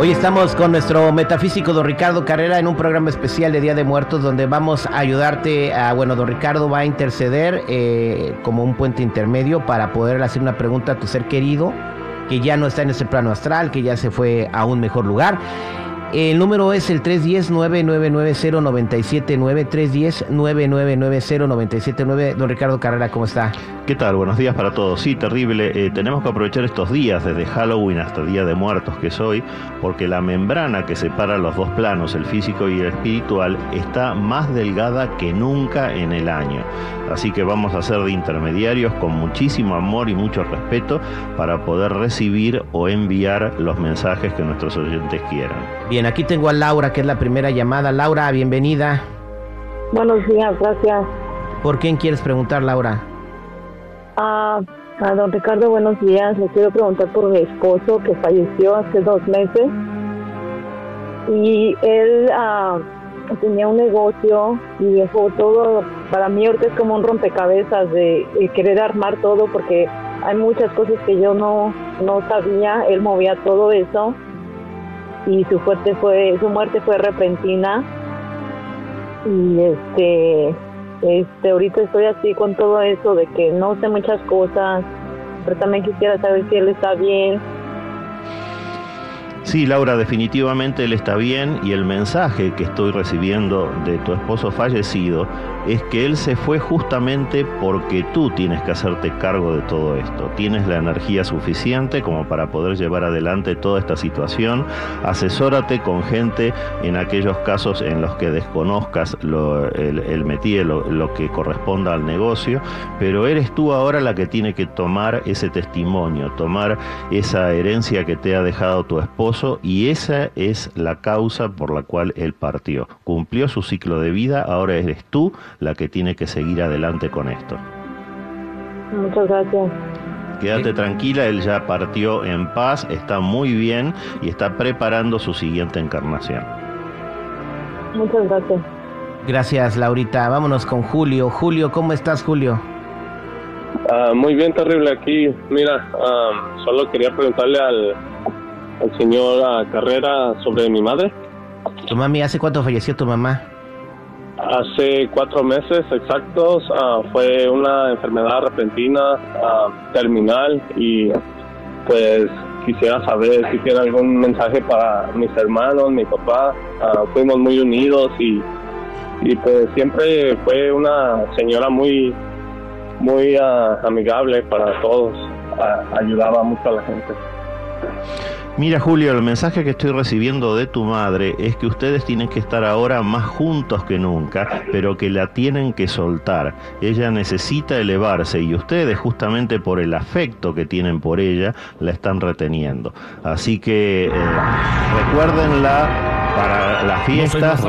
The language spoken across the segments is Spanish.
Hoy estamos con nuestro metafísico don Ricardo Carrera en un programa especial de Día de Muertos donde vamos a ayudarte a, bueno, don Ricardo va a interceder eh, como un puente intermedio para poder hacer una pregunta a tu ser querido que ya no está en ese plano astral, que ya se fue a un mejor lugar. El número es el 310-9990-979, 310-9990-979. Don Ricardo Carrera, ¿cómo está? ¿Qué tal? Buenos días para todos. Sí, terrible. Eh, tenemos que aprovechar estos días, desde Halloween hasta Día de Muertos que es hoy, porque la membrana que separa los dos planos, el físico y el espiritual, está más delgada que nunca en el año. Así que vamos a ser de intermediarios con muchísimo amor y mucho respeto para poder recibir o enviar los mensajes que nuestros oyentes quieran. Bien, aquí tengo a Laura, que es la primera llamada. Laura, bienvenida. Buenos días, gracias. ¿Por quién quieres preguntar, Laura? Ah, a don Ricardo, buenos días. Le quiero preguntar por mi esposo que falleció hace dos meses. Y él ah, tenía un negocio y dejó todo. Para mí ahorita es como un rompecabezas de, de querer armar todo porque hay muchas cosas que yo no, no sabía. Él movía todo eso y su fue su muerte fue repentina. Y este este ahorita estoy así con todo eso de que no sé muchas cosas pero también quisiera saber si él está bien Sí, Laura, definitivamente él está bien y el mensaje que estoy recibiendo de tu esposo fallecido es que él se fue justamente porque tú tienes que hacerte cargo de todo esto. Tienes la energía suficiente como para poder llevar adelante toda esta situación. Asesórate con gente en aquellos casos en los que desconozcas el, el metier, lo, lo que corresponda al negocio, pero eres tú ahora la que tiene que tomar ese testimonio, tomar esa herencia que te ha dejado tu esposo y esa es la causa por la cual él partió. Cumplió su ciclo de vida, ahora eres tú la que tiene que seguir adelante con esto. muchas gracias Quédate tranquila, él ya partió en paz, está muy bien y está preparando su siguiente encarnación. muchas gracias Gracias, Laurita. Vámonos con Julio. Julio, ¿cómo estás, Julio? Ah, muy bien, terrible aquí. Mira, ah, solo quería preguntarle al, al señor Carrera sobre mi madre. Tu mami, ¿hace cuánto falleció tu mamá? Hace cuatro meses exactos ah, fue una enfermedad repentina, ah, terminal y pues quisiera saber si tiene algún mensaje para mis hermanos, mi papá. Ah, fuimos muy unidos y, y pues siempre fue una señora muy muy amigable para todos. Ayudaba mucho a la gente. Mira Julio, el mensaje que estoy recibiendo de tu madre es que ustedes tienen que estar ahora más juntos que nunca, pero que la tienen que soltar. Ella necesita elevarse y ustedes justamente por el afecto que tienen por ella la están reteniendo. Así que eh, recuérdenla para las fiestas.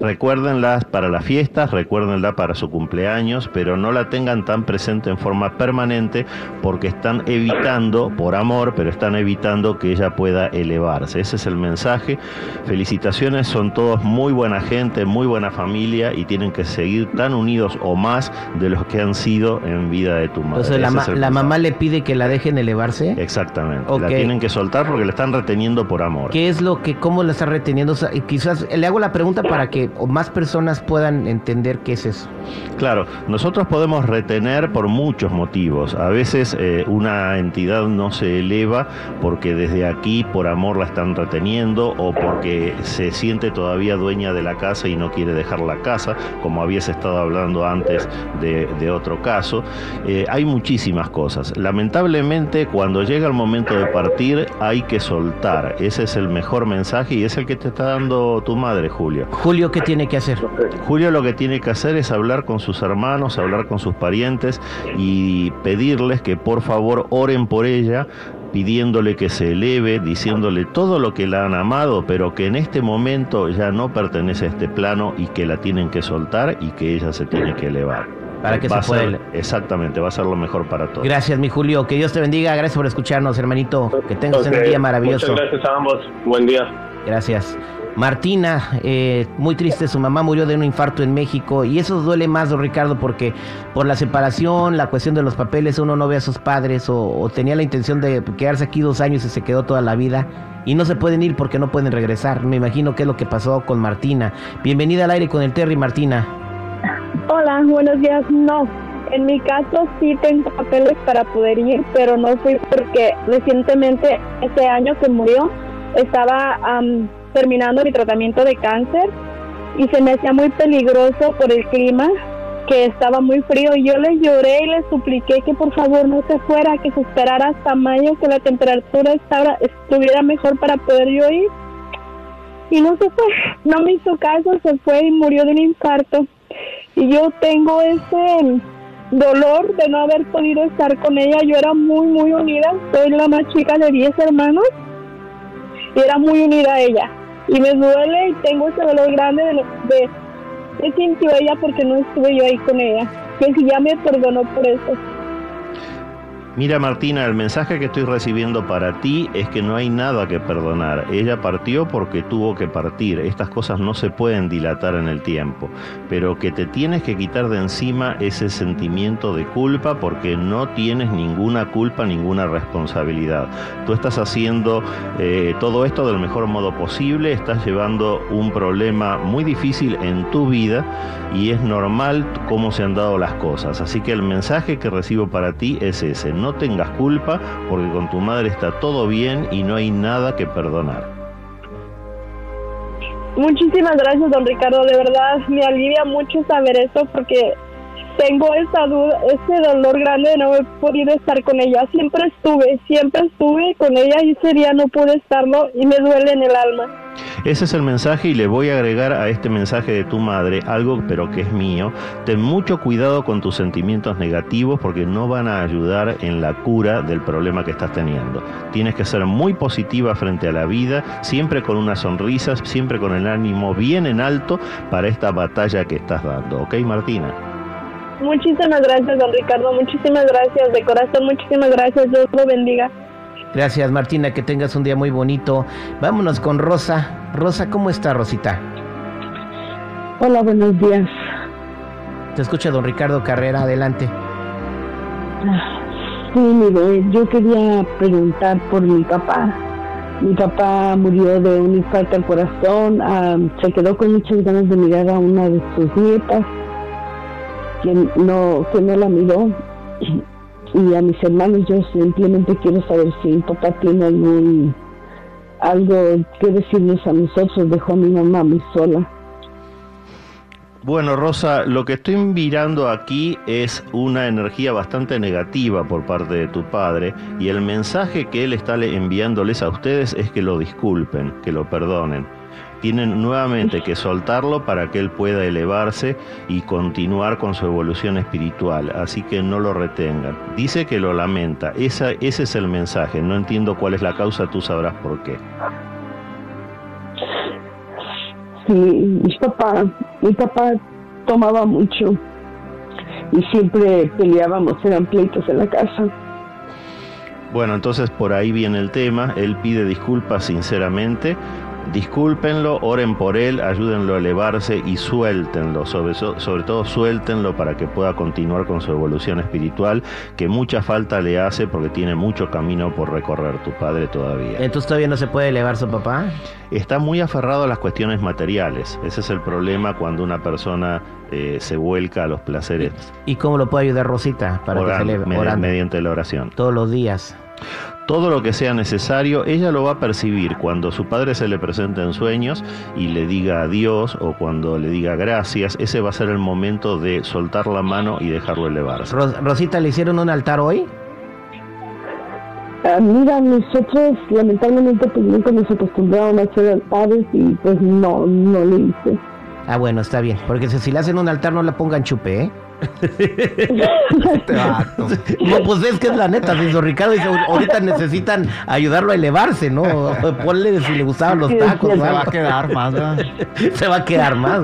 Recuérdenlas para las fiestas, recuérdenla para su cumpleaños, pero no la tengan tan presente en forma permanente porque están evitando, por amor, pero están evitando que ella pueda elevarse. Ese es el mensaje. Felicitaciones, son todos muy buena gente, muy buena familia y tienen que seguir tan unidos o más de los que han sido en vida de tu madre. Entonces, la, ma- la mamá le pide que la dejen elevarse. Exactamente. Ok. La tienen que soltar porque la están reteniendo por amor. ¿Qué es lo que, cómo la está reteniendo? O sea, y quizás le hago la pregunta para que o más personas puedan entender qué es eso. Claro, nosotros podemos retener por muchos motivos. A veces eh, una entidad no se eleva porque desde aquí por amor la están reteniendo o porque se siente todavía dueña de la casa y no quiere dejar la casa, como habías estado hablando antes de, de otro caso. Eh, hay muchísimas cosas. Lamentablemente cuando llega el momento de partir hay que soltar. Ese es el mejor mensaje y es el que te está dando tu madre, Julio. Julio, ¿qué tiene que hacer? Julio lo que tiene que hacer es hablar con sus hermanos, hablar con sus parientes y pedirles que por favor oren por ella, pidiéndole que se eleve, diciéndole todo lo que la han amado, pero que en este momento ya no pertenece a este plano y que la tienen que soltar y que ella se tiene que elevar. Para que Va se pueda ser- Exactamente, va a ser lo mejor para todos. Gracias, mi Julio. Que Dios te bendiga. Gracias por escucharnos, hermanito. Que tengas un día maravilloso. Muchas gracias a ambos. Buen día. Gracias. Martina, eh, muy triste, su mamá murió de un infarto en México y eso duele más, don Ricardo, porque por la separación, la cuestión de los papeles, uno no ve a sus padres o, tenía la intención de quedarse aquí dos años y se quedó toda la vida y no se pueden ir porque no pueden regresar. Me imagino que es lo que pasó con Martina. Bienvenida al aire con el Terry, Martina. Hola, buenos días. No, en mi caso sí tengo papeles para poder ir, pero no fui porque recientemente, ese año que murió, estaba terminando mi tratamiento de cáncer y se me hacía muy peligroso por el clima, que estaba muy frío y yo le lloré y le supliqué que por favor no se fuera, que se esperara hasta mayo, que la temperatura estaba, estuviera mejor para poder yo ir. Y no se fue, no me hizo caso, se fue y murió de un infarto. Y yo tengo ese dolor de no haber podido estar con ella. Yo era muy, muy unida, soy la más chica de 10 hermanos y era muy unida a ella y me duele y tengo ese dolor grande de de que sintió ella porque no estuve yo ahí con ella. Que si ya me perdonó por eso. Mira Martina, el mensaje que estoy recibiendo para ti es que no hay nada que perdonar. Ella partió porque tuvo que partir. Estas cosas no se pueden dilatar en el tiempo. Pero que te tienes que quitar de encima ese sentimiento de culpa porque no tienes ninguna culpa, ninguna responsabilidad. Tú estás haciendo eh, todo esto del mejor modo posible, estás llevando un problema muy difícil en tu vida y es normal cómo se han dado las cosas. Así que el mensaje que recibo para ti es ese. No tengas culpa porque con tu madre está todo bien y no hay nada que perdonar. Muchísimas gracias, don Ricardo. De verdad, me alivia mucho saber eso porque tengo esa duda, ese dolor grande de no haber podido estar con ella. Siempre estuve, siempre estuve con ella y ese día no pude estarlo y me duele en el alma. Ese es el mensaje y le voy a agregar a este mensaje de tu madre algo pero que es mío. Ten mucho cuidado con tus sentimientos negativos porque no van a ayudar en la cura del problema que estás teniendo. Tienes que ser muy positiva frente a la vida, siempre con una sonrisa, siempre con el ánimo bien en alto para esta batalla que estás dando. ¿Ok, Martina? Muchísimas gracias, don Ricardo. Muchísimas gracias, de corazón, muchísimas gracias. Dios lo bendiga. Gracias, Martina. Que tengas un día muy bonito. Vámonos con Rosa. Rosa, ¿cómo está, Rosita? Hola, buenos días. Te escucha don Ricardo Carrera. Adelante. Sí, mire, yo quería preguntar por mi papá. Mi papá murió de un infarto al corazón. Ah, se quedó con muchas ganas de mirar a una de sus nietas que no, que no la miró. Y a mis hermanos yo simplemente quiero saber si mi papá tiene algún algo que decirnos a nosotros. Dejó a mi mamá muy sola. Bueno, Rosa, lo que estoy mirando aquí es una energía bastante negativa por parte de tu padre y el mensaje que él está enviándoles a ustedes es que lo disculpen, que lo perdonen tienen nuevamente que soltarlo para que él pueda elevarse y continuar con su evolución espiritual, así que no lo retengan. Dice que lo lamenta, Esa, ese es el mensaje, no entiendo cuál es la causa, tú sabrás por qué. Sí, mi papá, mi papá tomaba mucho y siempre peleábamos, eran pleitos en la casa. Bueno, entonces por ahí viene el tema, él pide disculpas sinceramente, discúlpenlo, oren por él, ayúdenlo a elevarse y suéltenlo, sobre, sobre todo suéltenlo para que pueda continuar con su evolución espiritual, que mucha falta le hace porque tiene mucho camino por recorrer tu padre todavía. Entonces todavía no se puede elevar su papá. Está muy aferrado a las cuestiones materiales, ese es el problema cuando una persona eh, se vuelca a los placeres. ¿Y cómo lo puede ayudar Rosita para que se eleve? mediante la oración. Todos los días todo lo que sea necesario, ella lo va a percibir cuando su padre se le presente en sueños y le diga adiós o cuando le diga gracias, ese va a ser el momento de soltar la mano y dejarlo elevarse. Rosita, ¿le hicieron un altar hoy? Ah, mira, nosotros lamentablemente pues nunca nos acostumbraron a hacer altares y pues no, no le hice. Ah, bueno, está bien, porque si le hacen un altar no la pongan chupe, ¿eh? Este vato. No, pues es que es la neta, dice don Ricardo. Dice, ahorita necesitan ayudarlo a elevarse, ¿no? Ponle si le gustaban los tacos. Se va a quedar más, ¿verdad? Se va a quedar más.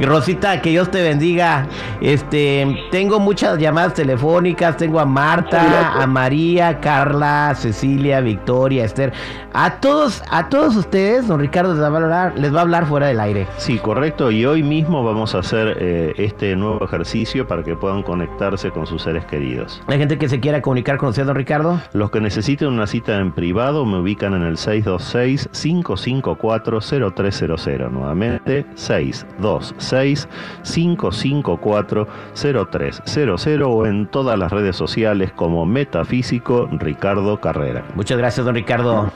Rosita, que Dios te bendiga. Este, tengo muchas llamadas telefónicas. Tengo a Marta, a María, Carla, Cecilia, Victoria, Esther. A todos, a todos ustedes, don Ricardo les va a hablar, les va a hablar fuera del aire. Sí, correcto. Y hoy mismo vamos a hacer eh, este nuevo ejercicio para que puedan conectarse con sus seres queridos. Hay gente que se quiera comunicar con usted, don Ricardo. Los que necesiten una cita en privado me ubican en el 626-554-0300. Nuevamente, 626-554-0300 o en todas las redes sociales como Metafísico Ricardo Carrera. Muchas gracias, don Ricardo.